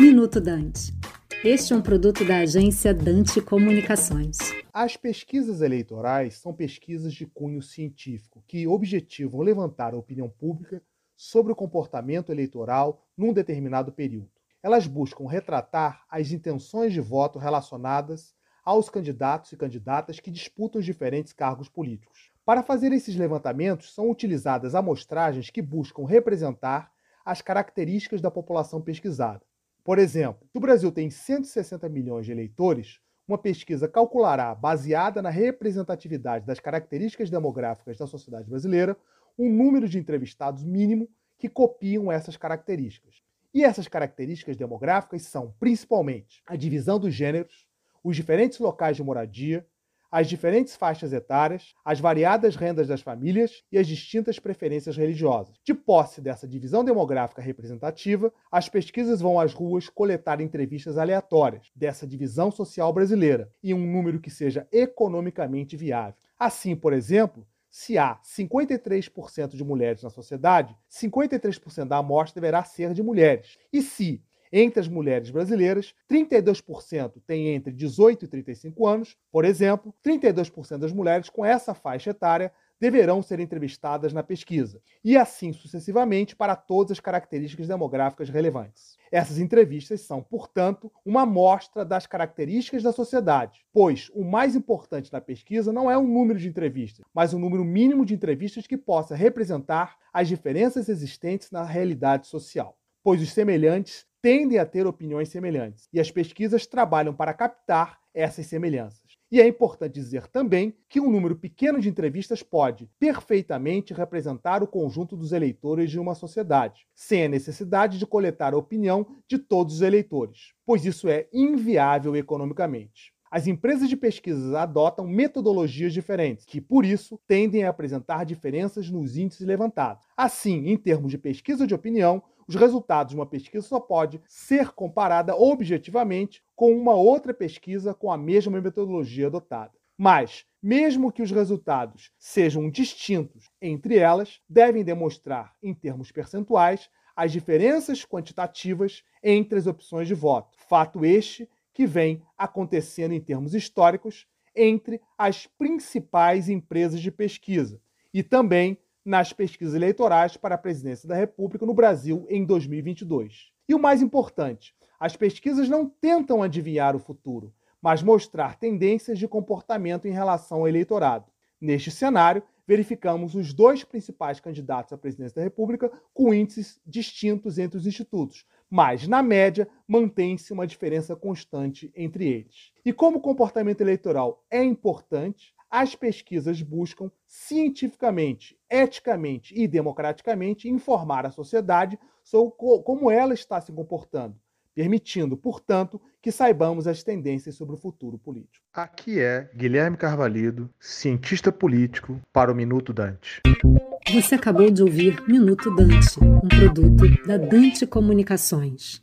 Minuto Dante. Este é um produto da agência Dante Comunicações. As pesquisas eleitorais são pesquisas de cunho científico que objetivam levantar a opinião pública sobre o comportamento eleitoral num determinado período. Elas buscam retratar as intenções de voto relacionadas aos candidatos e candidatas que disputam os diferentes cargos políticos. Para fazer esses levantamentos, são utilizadas amostragens que buscam representar as características da população pesquisada. Por exemplo, se o Brasil tem 160 milhões de eleitores, uma pesquisa calculará, baseada na representatividade das características demográficas da sociedade brasileira, um número de entrevistados mínimo que copiam essas características. E essas características demográficas são, principalmente, a divisão dos gêneros, os diferentes locais de moradia, as diferentes faixas etárias, as variadas rendas das famílias e as distintas preferências religiosas. De posse dessa divisão demográfica representativa, as pesquisas vão às ruas coletar entrevistas aleatórias dessa divisão social brasileira em um número que seja economicamente viável. Assim, por exemplo, se há 53% de mulheres na sociedade, 53% da amostra deverá ser de mulheres. E se entre as mulheres brasileiras, 32% têm entre 18 e 35 anos, por exemplo, 32% das mulheres com essa faixa etária deverão ser entrevistadas na pesquisa, e assim sucessivamente para todas as características demográficas relevantes. Essas entrevistas são, portanto, uma amostra das características da sociedade, pois o mais importante na pesquisa não é o número de entrevistas, mas o número mínimo de entrevistas que possa representar as diferenças existentes na realidade social, pois os semelhantes tendem a ter opiniões semelhantes, e as pesquisas trabalham para captar essas semelhanças. E é importante dizer também que um número pequeno de entrevistas pode perfeitamente representar o conjunto dos eleitores de uma sociedade, sem a necessidade de coletar a opinião de todos os eleitores, pois isso é inviável economicamente. As empresas de pesquisas adotam metodologias diferentes, que, por isso, tendem a apresentar diferenças nos índices levantados. Assim, em termos de pesquisa de opinião, os resultados de uma pesquisa só pode ser comparada objetivamente com uma outra pesquisa com a mesma metodologia adotada. Mas, mesmo que os resultados sejam distintos entre elas, devem demonstrar, em termos percentuais, as diferenças quantitativas entre as opções de voto. Fato este que vem acontecendo em termos históricos entre as principais empresas de pesquisa e também nas pesquisas eleitorais para a presidência da República no Brasil em 2022. E o mais importante, as pesquisas não tentam adivinhar o futuro, mas mostrar tendências de comportamento em relação ao eleitorado. Neste cenário, verificamos os dois principais candidatos à presidência da República com índices distintos entre os institutos, mas, na média, mantém-se uma diferença constante entre eles. E como o comportamento eleitoral é importante, as pesquisas buscam cientificamente, eticamente e democraticamente informar a sociedade sobre como ela está se comportando, permitindo, portanto, que saibamos as tendências sobre o futuro político. Aqui é Guilherme Carvalho, cientista político, para o Minuto Dante. Você acabou de ouvir Minuto Dante, um produto da Dante Comunicações.